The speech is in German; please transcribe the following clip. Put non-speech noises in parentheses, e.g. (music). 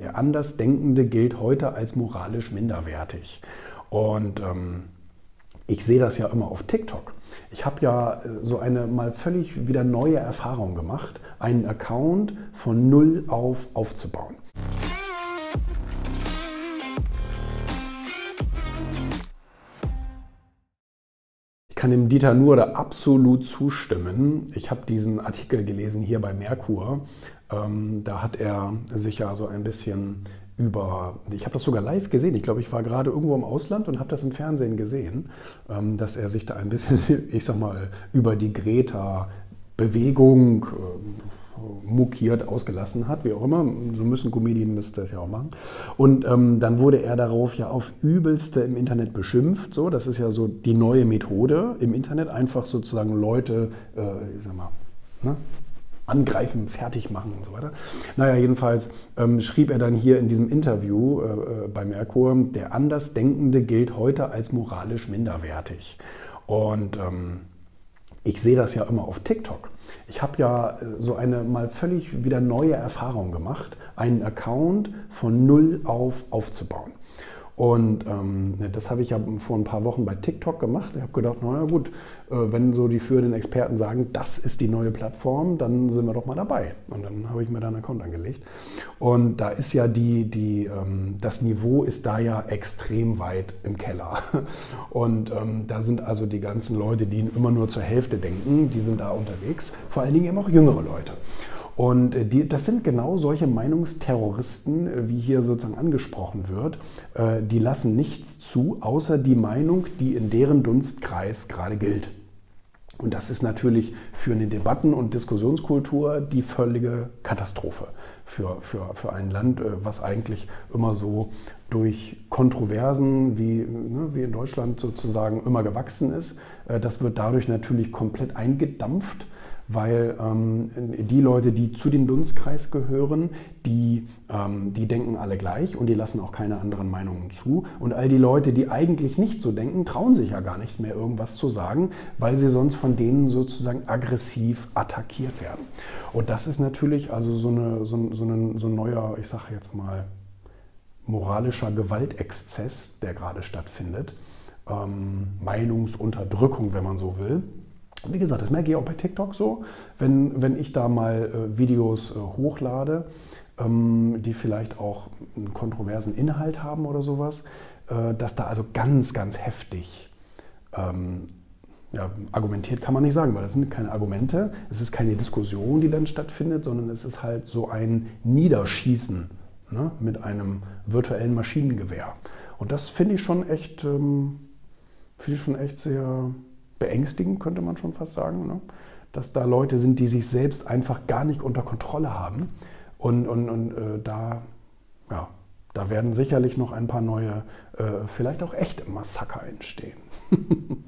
Der Andersdenkende gilt heute als moralisch minderwertig. Und ähm, ich sehe das ja immer auf TikTok. Ich habe ja äh, so eine mal völlig wieder neue Erfahrung gemacht, einen Account von null auf aufzubauen. Kann dem Dieter nur da absolut zustimmen. Ich habe diesen Artikel gelesen hier bei Merkur ähm, da hat er sich ja so ein bisschen über, ich habe das sogar live gesehen, ich glaube, ich war gerade irgendwo im Ausland und habe das im Fernsehen gesehen, ähm, dass er sich da ein bisschen, (laughs) ich sag mal, über die Greta-Bewegung äh, mukiert, ausgelassen hat, wie auch immer. So müssen Comedien das, das ja auch machen. Und ähm, dann wurde er darauf ja auf übelste im Internet beschimpft. So, das ist ja so die neue Methode im Internet, einfach sozusagen Leute, äh, ich sag mal, ne, angreifen, fertig machen und so weiter. Naja, jedenfalls ähm, schrieb er dann hier in diesem Interview äh, äh, bei Merkur, der Andersdenkende gilt heute als moralisch minderwertig. Und ähm, ich sehe das ja immer auf TikTok. Ich habe ja äh, so eine mal völlig wieder neue Erfahrung gemacht, einen Account von null auf aufzubauen. Und ähm, das habe ich ja vor ein paar Wochen bei TikTok gemacht. Ich habe gedacht, naja gut, äh, wenn so die führenden Experten sagen, das ist die neue Plattform, dann sind wir doch mal dabei. Und dann habe ich mir da einen Account angelegt. Und da ist ja die, die ähm, das Niveau ist da ja extrem weit im Keller. (laughs) Und ähm, da sind also die ganzen Leute, die immer nur zur Hälfte denken, die sind da unterwegs. Vor allen Dingen eben auch jüngere Leute. Und äh, die, das sind genau solche Meinungsterroristen, äh, wie hier sozusagen angesprochen wird. Äh, die lassen nichts zu, außer die Meinung, die in deren Dunstkreis gerade gilt. Und das ist natürlich für eine Debatten- und Diskussionskultur die völlige Katastrophe für, für, für ein Land, was eigentlich immer so durch Kontroversen wie, ne, wie in Deutschland sozusagen immer gewachsen ist. Das wird dadurch natürlich komplett eingedampft weil ähm, die Leute, die zu dem Dunstkreis gehören, die, ähm, die denken alle gleich und die lassen auch keine anderen Meinungen zu. Und all die Leute, die eigentlich nicht so denken, trauen sich ja gar nicht mehr irgendwas zu sagen, weil sie sonst von denen sozusagen aggressiv attackiert werden. Und das ist natürlich also so, eine, so, so, ein, so ein neuer, ich sage jetzt mal, moralischer Gewaltexzess, der gerade stattfindet. Ähm, Meinungsunterdrückung, wenn man so will. Wie gesagt, das merke ich auch bei TikTok so, wenn, wenn ich da mal äh, Videos äh, hochlade, ähm, die vielleicht auch einen kontroversen Inhalt haben oder sowas, äh, dass da also ganz, ganz heftig ähm, ja, argumentiert kann man nicht sagen, weil das sind keine Argumente, es ist keine Diskussion, die dann stattfindet, sondern es ist halt so ein Niederschießen ne, mit einem virtuellen Maschinengewehr. Und das finde ich schon echt, ähm, finde ich schon echt sehr beängstigend, könnte man schon fast sagen, ne? dass da Leute sind, die sich selbst einfach gar nicht unter Kontrolle haben. Und, und, und äh, da, ja, da werden sicherlich noch ein paar neue, äh, vielleicht auch echte Massaker entstehen. (laughs)